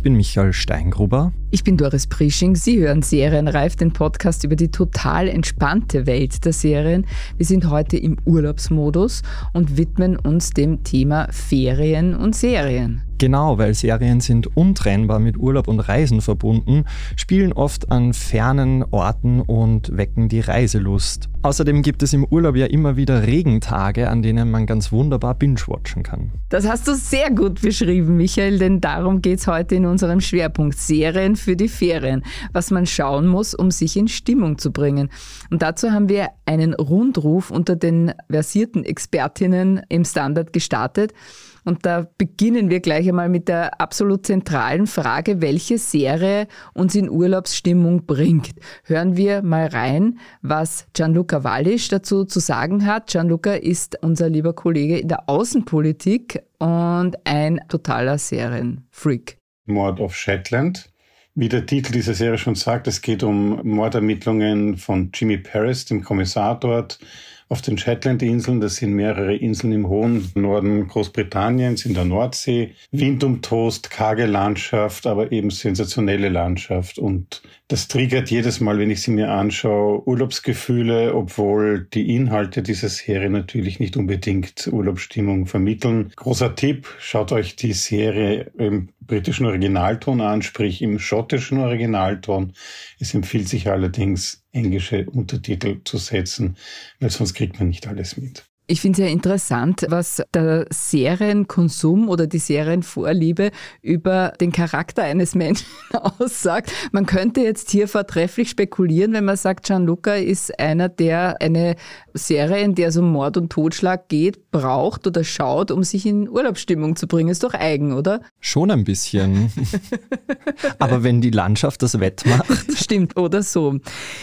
Ich bin Michael Steingruber. Ich bin Doris Prisching. Sie hören Serienreif, den Podcast über die total entspannte Welt der Serien. Wir sind heute im Urlaubsmodus und widmen uns dem Thema Ferien und Serien. Genau, weil Serien sind untrennbar mit Urlaub und Reisen verbunden, spielen oft an fernen Orten und wecken die Reiselust. Außerdem gibt es im Urlaub ja immer wieder Regentage, an denen man ganz wunderbar binge-watchen kann. Das hast du sehr gut beschrieben, Michael, denn darum geht es heute in unserem Schwerpunkt Serien für die Ferien, was man schauen muss, um sich in Stimmung zu bringen. Und dazu haben wir einen Rundruf unter den versierten Expertinnen im Standard gestartet. Und da beginnen wir gleich einmal mit der absolut zentralen Frage, welche Serie uns in Urlaubsstimmung bringt. Hören wir mal rein, was Gianluca Wallisch dazu zu sagen hat. Gianluca ist unser lieber Kollege in der Außenpolitik und ein totaler Serienfreak. Mord of Shetland. Wie der Titel dieser Serie schon sagt, es geht um Mordermittlungen von Jimmy Paris, dem Kommissar dort, auf den Shetland-Inseln. Das sind mehrere Inseln im hohen Norden Großbritanniens, in der Nordsee. Wind und Toast, karge Landschaft, aber eben sensationelle Landschaft. Und das triggert jedes Mal, wenn ich sie mir anschaue, Urlaubsgefühle, obwohl die Inhalte dieser Serie natürlich nicht unbedingt Urlaubsstimmung vermitteln. Großer Tipp, schaut euch die Serie im britischen Originalton an, sprich im schottischen Originalton. Es empfiehlt sich allerdings, englische Untertitel zu setzen, weil sonst kriegt man nicht alles mit. Ich finde es ja interessant, was der Serienkonsum oder die Serienvorliebe über den Charakter eines Menschen aussagt. Man könnte jetzt hier vortrefflich spekulieren, wenn man sagt, Gianluca ist einer, der eine Serie, in der es um Mord und Totschlag geht, braucht oder schaut, um sich in Urlaubsstimmung zu bringen. Ist doch eigen, oder? Schon ein bisschen. Aber wenn die Landschaft das wettmacht. Stimmt, oder so.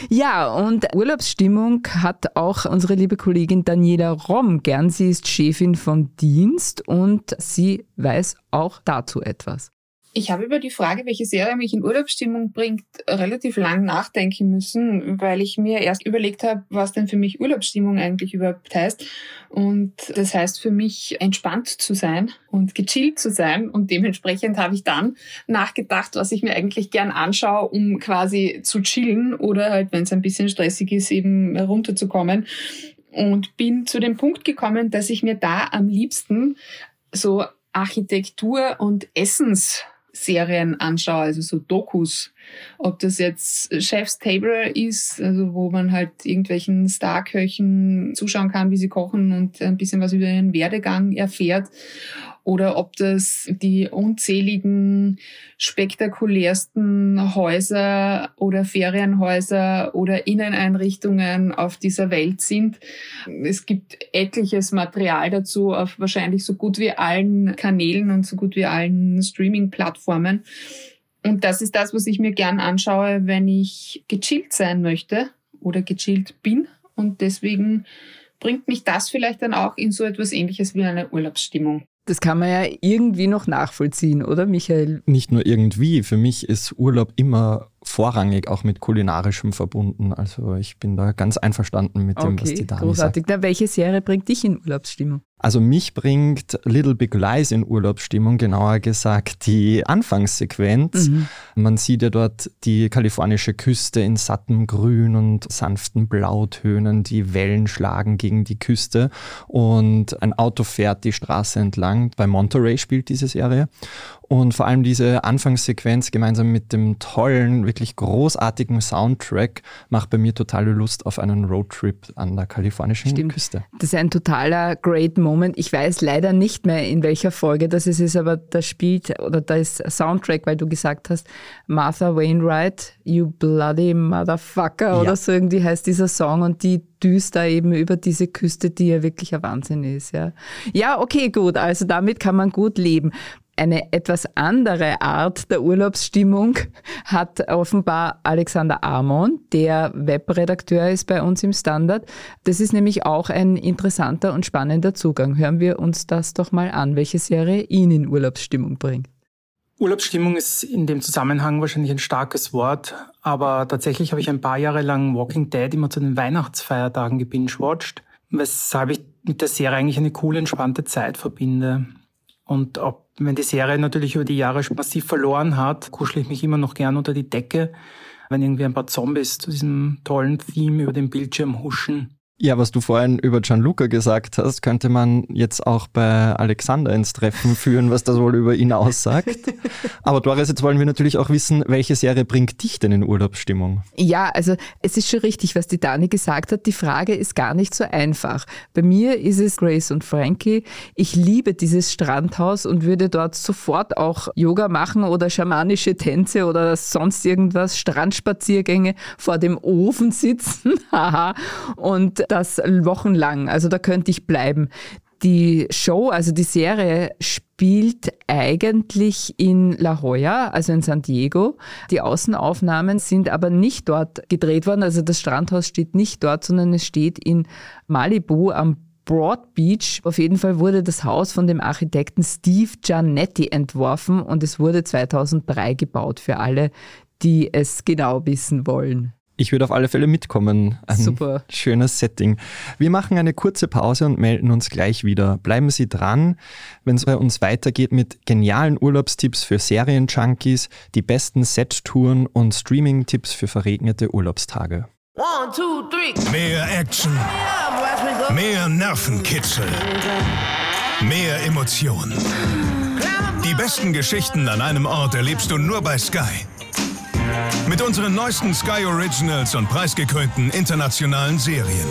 Ja, und Urlaubsstimmung hat auch unsere liebe Kollegin Daniela Ross Fromm gern. Sie ist Chefin vom Dienst und sie weiß auch dazu etwas. Ich habe über die Frage, welche Serie mich in Urlaubsstimmung bringt, relativ lang nachdenken müssen, weil ich mir erst überlegt habe, was denn für mich Urlaubsstimmung eigentlich überhaupt heißt. Und das heißt für mich entspannt zu sein und gechillt zu sein. Und dementsprechend habe ich dann nachgedacht, was ich mir eigentlich gern anschaue, um quasi zu chillen oder halt, wenn es ein bisschen stressig ist, eben runterzukommen und bin zu dem Punkt gekommen, dass ich mir da am liebsten so Architektur und Essensserien anschaue, also so Dokus. Ob das jetzt Chef's Table ist, also wo man halt irgendwelchen Starköchen zuschauen kann, wie sie kochen und ein bisschen was über ihren Werdegang erfährt oder ob das die unzähligen spektakulärsten Häuser oder Ferienhäuser oder Inneneinrichtungen auf dieser Welt sind. Es gibt etliches Material dazu auf wahrscheinlich so gut wie allen Kanälen und so gut wie allen Streaming-Plattformen. Und das ist das, was ich mir gern anschaue, wenn ich gechillt sein möchte oder gechillt bin. Und deswegen bringt mich das vielleicht dann auch in so etwas ähnliches wie eine Urlaubsstimmung. Das kann man ja irgendwie noch nachvollziehen, oder Michael? Nicht nur irgendwie. Für mich ist Urlaub immer vorrangig auch mit kulinarischem verbunden. Also ich bin da ganz einverstanden mit dem, okay, was die Dani großartig. sagt. Na, welche Serie bringt dich in Urlaubsstimmung? Also mich bringt Little Big Lies in Urlaubsstimmung, genauer gesagt die Anfangssequenz. Mhm. Man sieht ja dort die kalifornische Küste in sattem Grün und sanften Blautönen, die Wellen schlagen gegen die Küste und ein Auto fährt die Straße entlang. Bei Monterey spielt diese Serie und vor allem diese Anfangssequenz gemeinsam mit dem tollen, wirklich großartigen Soundtrack macht bei mir totale Lust auf einen Roadtrip an der kalifornischen Stimmt. Küste. Das ist ein totaler Great Moment. Ich weiß leider nicht mehr, in welcher Folge das ist, aber da spielt, oder da ist Soundtrack, weil du gesagt hast, Martha Wainwright, You Bloody Motherfucker ja. oder so irgendwie heißt dieser Song und die düst da eben über diese Küste, die ja wirklich ein Wahnsinn ist. Ja, ja okay, gut. Also damit kann man gut leben. Eine etwas andere Art der Urlaubsstimmung hat offenbar Alexander Amon, der Webredakteur ist bei uns im Standard. Das ist nämlich auch ein interessanter und spannender Zugang. Hören wir uns das doch mal an, welche Serie ihn in Urlaubsstimmung bringt. Urlaubsstimmung ist in dem Zusammenhang wahrscheinlich ein starkes Wort, aber tatsächlich habe ich ein paar Jahre lang Walking Dead immer zu den Weihnachtsfeiertagen gebingewatcht, weshalb ich mit der Serie eigentlich eine coole, entspannte Zeit verbinde. Und ob, wenn die Serie natürlich über die Jahre massiv verloren hat, kuschle ich mich immer noch gern unter die Decke, wenn irgendwie ein paar Zombies zu diesem tollen Theme über den Bildschirm huschen. Ja, was du vorhin über Gianluca gesagt hast, könnte man jetzt auch bei Alexander ins Treffen führen, was das wohl über ihn aussagt. Aber Doris, jetzt wollen wir natürlich auch wissen, welche Serie bringt dich denn in Urlaubsstimmung? Ja, also es ist schon richtig, was die Dani gesagt hat. Die Frage ist gar nicht so einfach. Bei mir ist es Grace und Frankie. Ich liebe dieses Strandhaus und würde dort sofort auch Yoga machen oder schamanische Tänze oder sonst irgendwas, Strandspaziergänge vor dem Ofen sitzen. Und das wochenlang. Also da könnte ich bleiben. Die Show, also die Serie spielt eigentlich in La Jolla, also in San Diego. Die Außenaufnahmen sind aber nicht dort gedreht worden. Also das Strandhaus steht nicht dort, sondern es steht in Malibu am Broad Beach. Auf jeden Fall wurde das Haus von dem Architekten Steve Giannetti entworfen und es wurde 2003 gebaut für alle, die es genau wissen wollen. Ich würde auf alle Fälle mitkommen. Ein Super. schönes Setting. Wir machen eine kurze Pause und melden uns gleich wieder. Bleiben Sie dran, wenn es bei uns weitergeht mit genialen Urlaubstipps für Serienjunkies, die besten Set-Touren und Streaming-Tipps für verregnete Urlaubstage. One, two, three. Mehr Action, mehr Nervenkitzel, mehr Emotionen. Die besten Geschichten an einem Ort erlebst du nur bei Sky. Mit unseren neuesten Sky Originals und preisgekrönten internationalen Serien.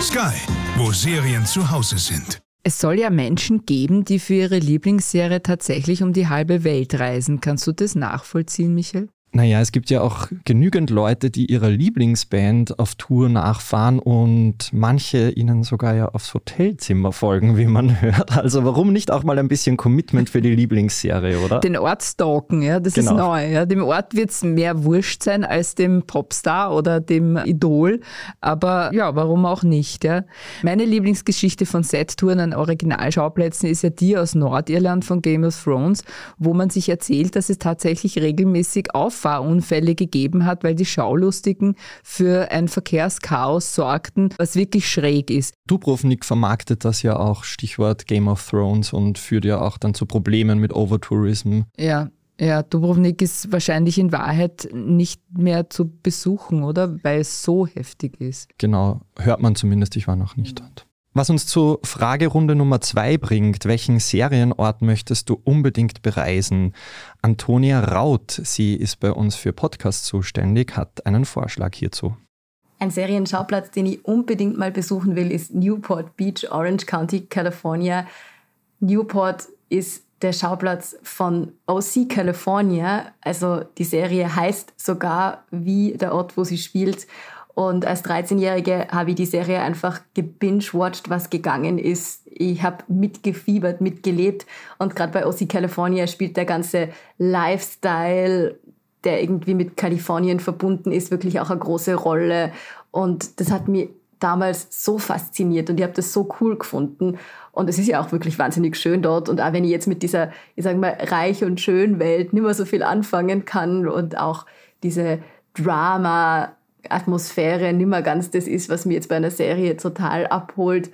Sky, wo Serien zu Hause sind. Es soll ja Menschen geben, die für ihre Lieblingsserie tatsächlich um die halbe Welt reisen. Kannst du das nachvollziehen, Michael? Naja, es gibt ja auch genügend Leute, die ihrer Lieblingsband auf Tour nachfahren und manche ihnen sogar ja aufs Hotelzimmer folgen, wie man hört. Also warum nicht auch mal ein bisschen Commitment für die Lieblingsserie, oder? Den Ort stalken, ja, das Genau. ist neu. Ja. Dem Ort wird es mehr wurscht sein als dem Popstar oder dem Idol. Aber ja, warum auch nicht? Ja. Meine Lieblingsgeschichte von Set-Touren an Originalschauplätzen ist ja die aus Nordirland von Game of Thrones, wo man sich erzählt, dass es tatsächlich regelmäßig Auffahrunfälle gegeben hat, weil die Schaulustigen für ein Verkehrschaos sorgten, was wirklich schräg ist. Dubrovnik vermarktet das ja auch, Stichwort Game of Thrones und führt ja auch dann zu Problemen mit Overtourism. Ja, ja, Dubrovnik ist wahrscheinlich in Wahrheit nicht mehr zu besuchen, oder? Weil es so heftig ist. Genau, hört man zumindest, ich war noch nicht dort. Was uns zu Fragerunde Nummer zwei bringt, welchen Serienort möchtest du unbedingt bereisen? Antonia Raut, sie ist bei uns für Podcasts zuständig, hat einen Vorschlag hierzu. Ein Serienschauplatz, den ich unbedingt mal besuchen will, ist Newport Beach, Orange County, California. Newport ist der Schauplatz von OC California. Also die Serie heißt sogar wie der Ort, wo sie spielt. Und als 13-Jährige habe ich die Serie einfach gebingewatcht, was gegangen ist. Ich habe mitgefiebert, mitgelebt. Und gerade bei OC California spielt der ganze Lifestyle, der irgendwie mit Kalifornien verbunden ist, wirklich auch eine große Rolle. Und das hat mich damals so fasziniert und ich habe das so cool gefunden. Und es ist ja auch wirklich wahnsinnig schön dort. Und auch wenn ich jetzt mit dieser, ich sage mal, reich und schön Welt nicht mehr so viel anfangen kann und auch diese Drama-Atmosphäre nicht mehr ganz das ist, was mir jetzt bei einer Serie total abholt,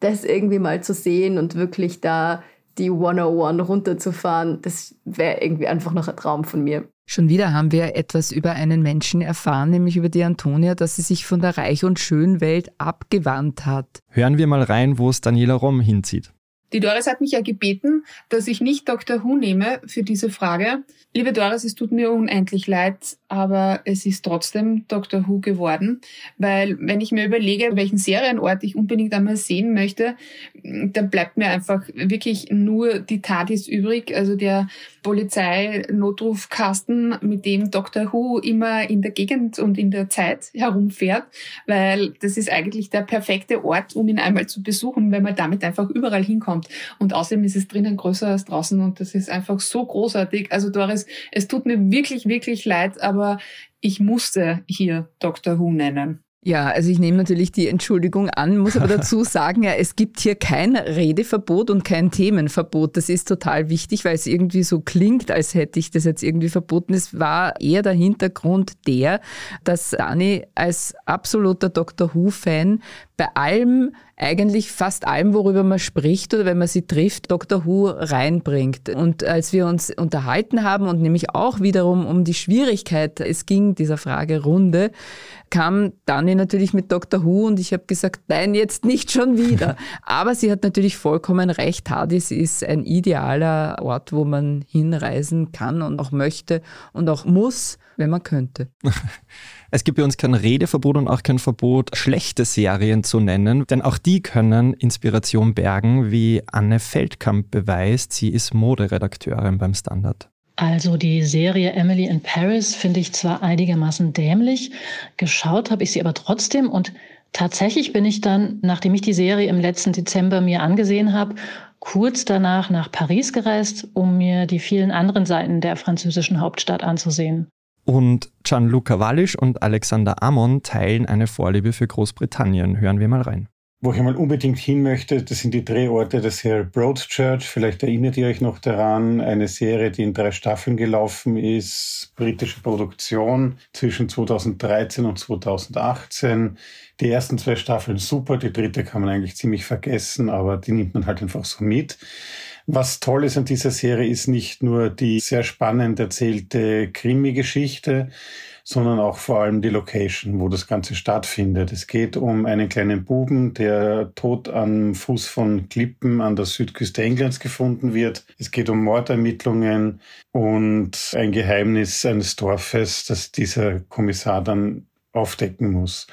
das irgendwie mal zu sehen und wirklich da die 101 runterzufahren, das wäre irgendwie einfach noch ein Traum von mir. Schon wieder haben wir etwas über einen Menschen erfahren, nämlich über die Antonia, dass sie sich von der Reich- und Schönwelt abgewandt hat. Hören wir mal rein, wo es Daniela Rom hinzieht. Die Doris hat mich ja gebeten, dass ich nicht Dr. Who nehme für diese Frage. Liebe Doris, es tut mir unendlich leid, aber es ist trotzdem Dr. Who geworden, weil wenn ich mir überlege, welchen Serienort ich unbedingt einmal sehen möchte, dann bleibt mir einfach wirklich nur die TARDIS übrig, also der Polizeinotrufkasten, mit dem Dr. Who immer in der Gegend und in der Zeit herumfährt, weil das ist eigentlich der perfekte Ort, um ihn einmal zu besuchen, weil man damit einfach überall hinkommt. Kommt. Und außerdem ist es drinnen größer als draußen und das ist einfach so großartig. Also Doris, es tut mir wirklich, wirklich leid, aber ich musste hier Dr. Who nennen. Ja, also ich nehme natürlich die Entschuldigung an, muss aber dazu sagen, ja, es gibt hier kein Redeverbot und kein Themenverbot. Das ist total wichtig, weil es irgendwie so klingt, als hätte ich das jetzt irgendwie verboten. Es war eher der Hintergrund der, dass Dani als absoluter Dr. Who-Fan bei allem, eigentlich fast allem, worüber man spricht oder wenn man sie trifft, Dr. Who reinbringt. Und als wir uns unterhalten haben und nämlich auch wiederum um die Schwierigkeit, es ging dieser Fragerunde, kam Dani natürlich mit Dr. Who und ich habe gesagt, nein, jetzt nicht schon wieder. Aber sie hat natürlich vollkommen recht. Hades ist ein idealer Ort, wo man hinreisen kann und auch möchte und auch muss, wenn man könnte. Es gibt bei uns kein Redeverbot und auch kein Verbot, schlechte Serien zu nennen, denn auch die können Inspiration bergen, wie Anne Feldkamp beweist. Sie ist Moderedakteurin beim Standard. Also die Serie Emily in Paris finde ich zwar einigermaßen dämlich, geschaut habe ich sie aber trotzdem und tatsächlich bin ich dann, nachdem ich die Serie im letzten Dezember mir angesehen habe, kurz danach nach Paris gereist, um mir die vielen anderen Seiten der französischen Hauptstadt anzusehen. Und Gianluca Wallisch und Alexander Amon teilen eine Vorliebe für Großbritannien. Hören wir mal rein. Wo ich mal unbedingt hin möchte, das sind die Drehorte der Serie Broadchurch. Vielleicht erinnert ihr euch noch daran, eine Serie, die in drei Staffeln gelaufen ist, britische Produktion zwischen 2013 und 2018. Die ersten zwei Staffeln super, die dritte kann man eigentlich ziemlich vergessen, aber die nimmt man halt einfach so mit. Was toll ist an dieser Serie, ist nicht nur die sehr spannend erzählte Krimi-Geschichte, sondern auch vor allem die Location, wo das Ganze stattfindet. Es geht um einen kleinen Buben, der tot am Fuß von Klippen an der Südküste Englands gefunden wird. Es geht um Mordermittlungen und ein Geheimnis eines Dorfes, das dieser Kommissar dann aufdecken muss.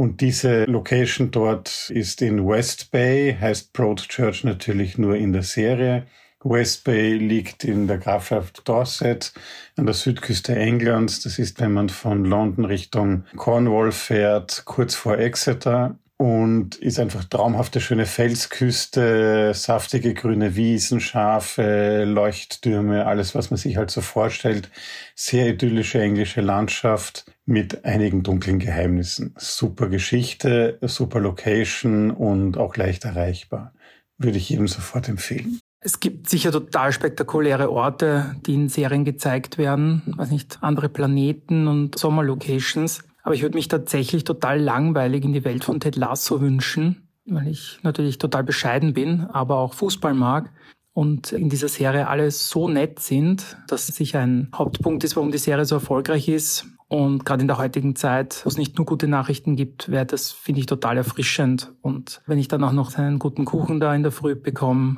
Und diese Location dort ist in West Bay, heißt Broadchurch natürlich nur in der Serie. West Bay liegt in der Grafschaft Dorset an der Südküste Englands. Das ist, wenn man von London Richtung Cornwall fährt, kurz vor Exeter und ist einfach traumhafte schöne Felsküste, saftige grüne Wiesen, Schafe, Leuchttürme, alles was man sich halt so vorstellt. Sehr idyllische englische Landschaft mit einigen dunklen Geheimnissen. Super Geschichte, super Location und auch leicht erreichbar. Würde ich jedem sofort empfehlen. Es gibt sicher total spektakuläre Orte, die in Serien gezeigt werden. Weiß nicht, andere Planeten und Sommerlocations. Aber ich würde mich tatsächlich total langweilig in die Welt von Ted Lasso wünschen, weil ich natürlich total bescheiden bin, aber auch Fußball mag und in dieser Serie alle so nett sind, dass sicher ein Hauptpunkt ist, warum die Serie so erfolgreich ist. Und gerade in der heutigen Zeit, wo es nicht nur gute Nachrichten gibt, wäre das, finde ich, total erfrischend. Und wenn ich dann auch noch einen guten Kuchen da in der Früh bekomme,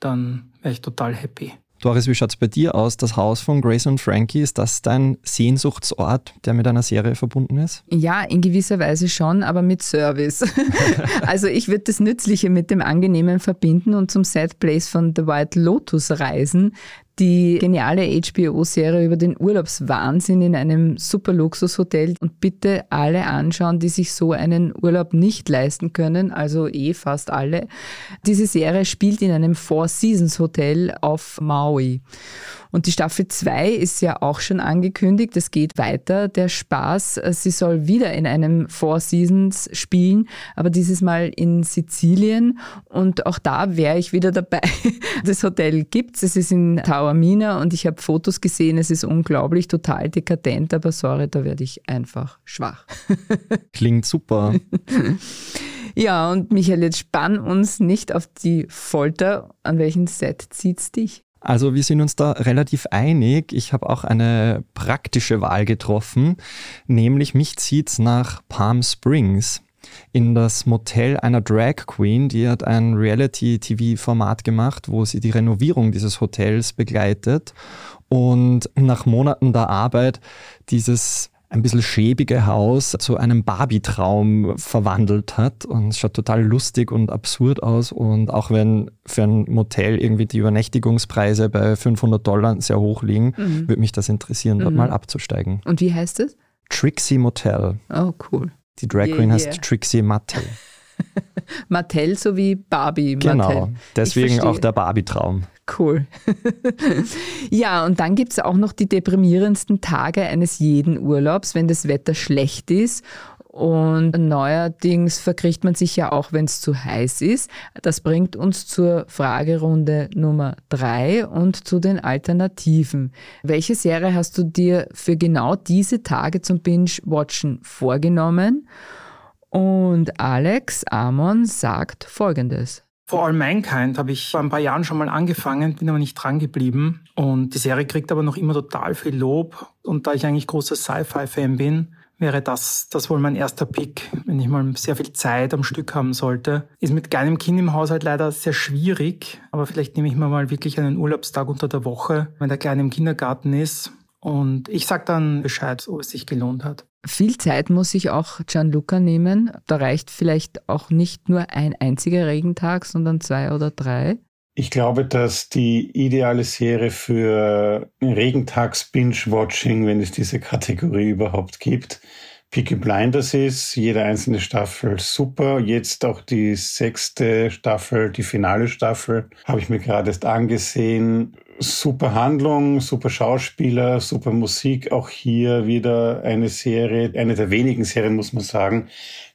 dann wäre ich total happy. Doris, wie schaut es bei dir aus? Das Haus von Grace und Frankie, ist das dein Sehnsuchtsort, der mit einer Serie verbunden ist? Ja, in gewisser Weise schon, aber mit Service. also ich würde das Nützliche mit dem Angenehmen verbinden und zum Set Place von The White Lotus reisen, die geniale HBO-Serie über den Urlaubswahnsinn in einem super Luxushotel und bitte alle anschauen, die sich so einen Urlaub nicht leisten können, also eh fast alle. Diese Serie spielt in einem Four Seasons Hotel auf Maui. Und die Staffel 2 ist ja auch schon angekündigt. Es geht weiter, der Spaß. Sie soll wieder in einem Four Seasons spielen, aber dieses Mal in Sizilien. Und auch da wäre ich wieder dabei. Das Hotel gibt's. Es ist in Taormina und ich habe Fotos gesehen. Es ist unglaublich, total dekadent, aber sorry, da werde ich einfach schwach. Klingt super. Ja, und Michael, jetzt spann uns nicht auf die Folter. An welchen Set zieht's dich? Also wir sind uns da relativ einig. Ich habe auch eine praktische Wahl getroffen, nämlich mich zieht's nach Palm Springs in das Motel einer Drag Queen, die hat ein Reality-TV-Format gemacht, wo sie die Renovierung dieses Hotels begleitet und nach Monaten der Arbeit dieses ein bisschen schäbige Haus zu einem Barbie-Traum verwandelt hat. Und es schaut total lustig und absurd aus. Und auch wenn für ein Motel irgendwie die Übernächtigungspreise bei 500 Dollar sehr hoch liegen, mhm. würde mich das interessieren, dort mhm. mal abzusteigen. Und wie heißt es? Trixie Motel. Oh, cool. Die Drag Queen yeah, heißt yeah. Trixie Mattel. Mattel sowie Barbie. Genau, Mattel. deswegen auch der Barbie-Traum. Cool. ja, und dann gibt es auch noch die deprimierendsten Tage eines jeden Urlaubs, wenn das Wetter schlecht ist und neuerdings verkriecht man sich ja auch, wenn es zu heiß ist. Das bringt uns zur Fragerunde Nummer drei und zu den Alternativen. Welche Serie hast du dir für genau diese Tage zum Binge-Watchen vorgenommen? Und Alex Amon sagt folgendes. For All Mankind habe ich vor ein paar Jahren schon mal angefangen, bin aber nicht dran geblieben. Und die Serie kriegt aber noch immer total viel Lob. Und da ich eigentlich großer Sci-Fi-Fan bin, wäre das, das wohl mein erster Pick, wenn ich mal sehr viel Zeit am Stück haben sollte. Ist mit kleinem Kind im Haushalt leider sehr schwierig, aber vielleicht nehme ich mir mal wirklich einen Urlaubstag unter der Woche, wenn der Kleine im Kindergarten ist. Und ich sage dann Bescheid, ob es sich gelohnt hat. Viel Zeit muss sich auch Gianluca nehmen. Da reicht vielleicht auch nicht nur ein einziger Regentag, sondern zwei oder drei. Ich glaube, dass die ideale Serie für Regentags-Binge-Watching, wenn es diese Kategorie überhaupt gibt, Peaky Blinders ist. Jede einzelne Staffel super. Jetzt auch die sechste Staffel, die finale Staffel, habe ich mir gerade erst angesehen. Super Handlung, super Schauspieler, super Musik. Auch hier wieder eine Serie, eine der wenigen Serien, muss man sagen,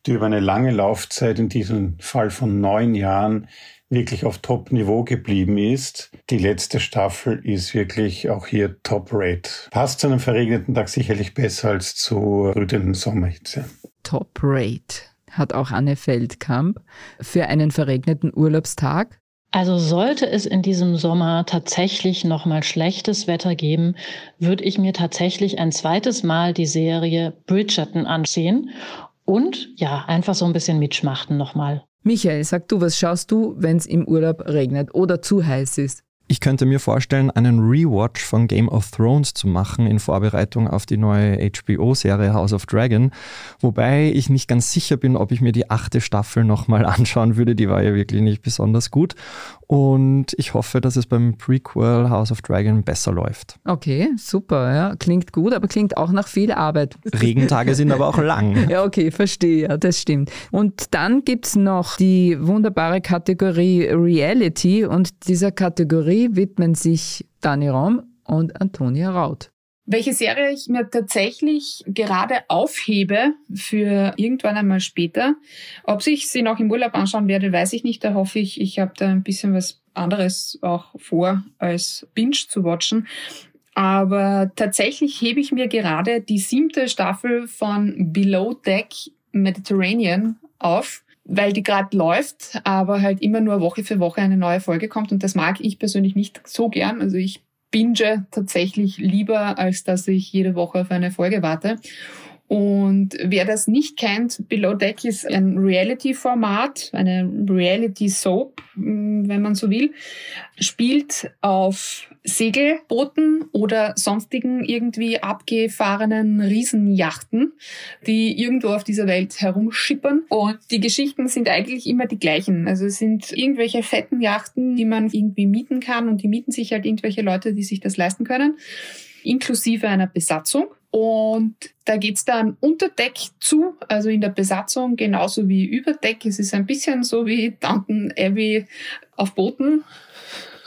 die über eine lange Laufzeit, in diesem Fall von neun Jahren, wirklich auf Top-Niveau geblieben ist. Die letzte Staffel ist wirklich auch hier Top-Rate. Passt zu einem verregneten Tag sicherlich besser als zu rütenden Sommerhitze. Top-Rate hat auch Anne Feldkamp für einen verregneten Urlaubstag. Also sollte es in diesem Sommer tatsächlich noch mal schlechtes Wetter geben, würde ich mir tatsächlich ein zweites Mal die Serie Bridgerton ansehen und ja, einfach so ein bisschen mitschmachten nochmal. Michael, sag du, was schaust du, wenn es im Urlaub regnet oder zu heiß ist? Ich könnte mir vorstellen, einen Rewatch von Game of Thrones zu machen in Vorbereitung auf die neue HBO-Serie House of Dragon. Wobei ich nicht ganz sicher bin, ob ich mir die achte Staffel nochmal anschauen würde. Die war ja wirklich nicht besonders gut. Und ich hoffe, dass es beim Prequel House of Dragon besser läuft. Okay, super. Ja. Klingt gut, aber klingt auch nach viel Arbeit. Regentage sind aber auch lang. Ja, okay, verstehe. Ja, das stimmt. Und dann gibt es noch die wunderbare Kategorie Reality. Und dieser Kategorie widmen sich Dani Raum und Antonia Raut. Welche Serie ich mir tatsächlich gerade aufhebe für irgendwann einmal später. Ob ich sie noch im Urlaub anschauen werde, weiß ich nicht. Da hoffe ich, ich habe da ein bisschen was anderes auch vor, als Binge zu watchen. Aber tatsächlich hebe ich mir gerade die siebte Staffel von Below Deck Mediterranean auf weil die gerade läuft, aber halt immer nur Woche für Woche eine neue Folge kommt und das mag ich persönlich nicht so gern. Also ich binge tatsächlich lieber, als dass ich jede Woche auf eine Folge warte. Und wer das nicht kennt, Below Deck ist ein Reality-Format, eine Reality-Soap, mm, wenn man so will, spielt auf Segelbooten oder sonstigen irgendwie abgefahrenen Riesenjachten, die irgendwo auf dieser Welt herumschippern. Und die Geschichten sind eigentlich immer die gleichen. Also es sind irgendwelche fetten Yachten, die man irgendwie mieten kann und die mieten sich halt irgendwelche Leute, die sich das leisten können, inklusive einer Besatzung. Und da geht's dann unter Deck zu, also in der Besatzung genauso wie über Deck. Es ist ein bisschen so wie Downton Abbey auf Booten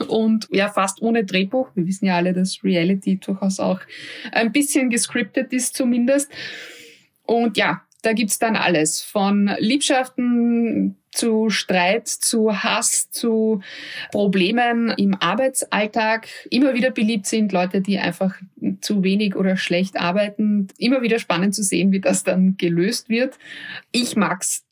und ja, fast ohne Drehbuch. Wir wissen ja alle, dass Reality durchaus auch ein bisschen gescriptet ist zumindest. Und ja, da gibt's dann alles von Liebschaften zu Streit, zu Hass, zu Problemen im Arbeitsalltag. Immer wieder beliebt sind Leute, die einfach zu wenig oder schlecht arbeiten. Immer wieder spannend zu sehen, wie das dann gelöst wird. Ich mag's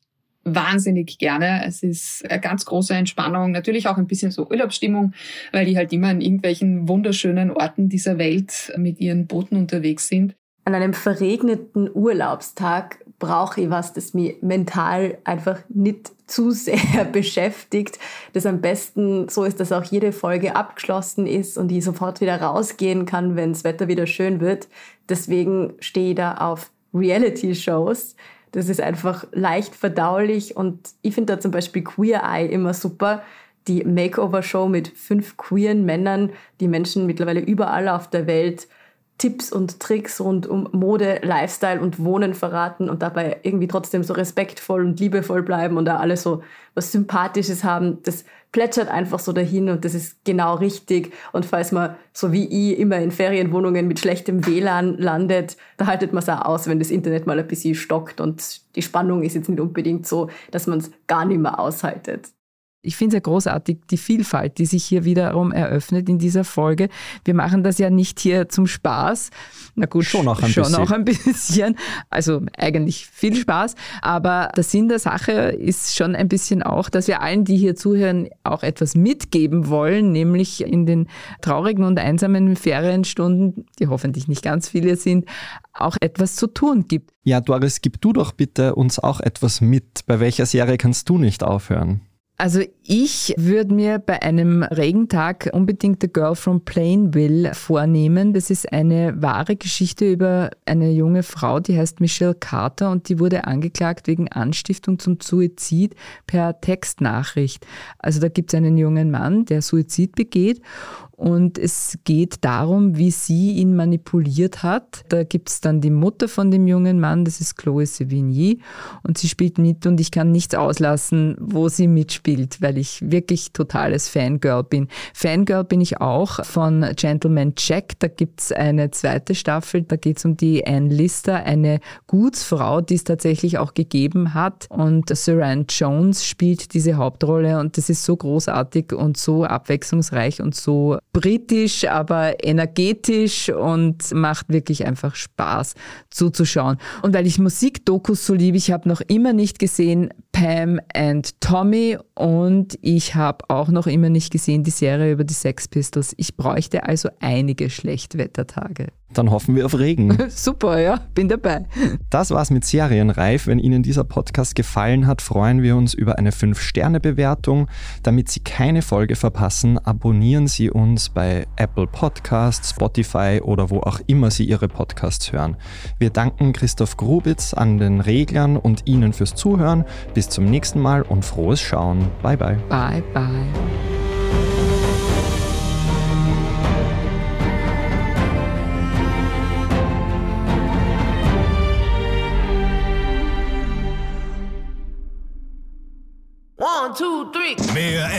wahnsinnig gerne. Es ist eine ganz große Entspannung, natürlich auch ein bisschen so Urlaubsstimmung, weil die halt immer an irgendwelchen wunderschönen Orten dieser Welt mit ihren Booten unterwegs sind. An einem verregneten Urlaubstag brauche ich was, das mich mental einfach nicht zu sehr beschäftigt, das am besten so ist, dass auch jede Folge abgeschlossen ist und ich sofort wieder rausgehen kann, wenn das Wetter wieder schön wird. Deswegen stehe ich da auf Reality-Shows. Das ist einfach leicht verdaulich und ich finde da zum Beispiel Queer Eye immer super. Die Makeover-Show mit fünf queeren Männern, die Menschen mittlerweile überall auf der Welt Tipps und Tricks rund um Mode, Lifestyle und Wohnen verraten und dabei irgendwie trotzdem so respektvoll und liebevoll bleiben und da alles so was Sympathisches haben. Das plätschert einfach so dahin und das ist genau richtig. Und falls man so wie ich immer in Ferienwohnungen mit schlechtem WLAN landet, da haltet man es auch aus, wenn das Internet mal ein bisschen stockt und die Spannung ist jetzt nicht unbedingt so, dass man es gar nicht mehr aushaltet. Ich finde es ja großartig, die Vielfalt, die sich hier wiederum eröffnet in dieser Folge. Wir machen das ja nicht hier zum Spaß. Na gut, schon auch ein schon bisschen. Auch ein bisschen. Also eigentlich viel Spaß. Aber der Sinn der Sache ist schon ein bisschen auch, dass wir allen, die hier zuhören, auch etwas mitgeben wollen, nämlich in den traurigen und einsamen Ferienstunden, die hoffentlich nicht ganz viele sind, auch etwas zu tun gibt. Ja, Doris, gib du doch bitte uns auch etwas mit. Bei welcher Serie kannst du nicht aufhören? Also ich würde mir bei einem Regentag unbedingt The Girl from Plainville vornehmen. Das ist eine wahre Geschichte über eine junge Frau, die heißt Michelle Carter und die wurde angeklagt wegen Anstiftung zum Suizid per Textnachricht. Also da gibt es einen jungen Mann, der Suizid begeht und es geht darum, wie sie ihn manipuliert hat. Da gibt es dann die Mutter von dem jungen Mann, das ist Chloe Sevigny. Und sie spielt mit und ich kann nichts auslassen, wo sie mitspielt, weil ich wirklich totales Fangirl bin. Fangirl bin ich auch von Gentleman Jack. Da gibt es eine zweite Staffel, da geht es um die Anne Lister, eine Gutsfrau, die es tatsächlich auch gegeben hat. Und Saran Jones spielt diese Hauptrolle und das ist so großartig und so abwechslungsreich und so britisch, aber energetisch und macht wirklich einfach Spaß zuzuschauen. Und weil ich Musikdokus so liebe, ich habe noch immer nicht gesehen Pam and Tommy und ich habe auch noch immer nicht gesehen die Serie über die Sex Pistols. Ich bräuchte also einige Schlechtwettertage. Dann hoffen wir auf Regen. Super, ja, bin dabei. Das war's mit Serienreif. Wenn Ihnen dieser Podcast gefallen hat, freuen wir uns über eine 5-Sterne-Bewertung. Damit Sie keine Folge verpassen, abonnieren Sie uns bei Apple Podcasts, Spotify oder wo auch immer Sie Ihre Podcasts hören. Wir danken Christoph Grubitz an den Reglern und Ihnen fürs Zuhören. Bis zum nächsten Mal und frohes Schauen. Bye bye. Bye bye.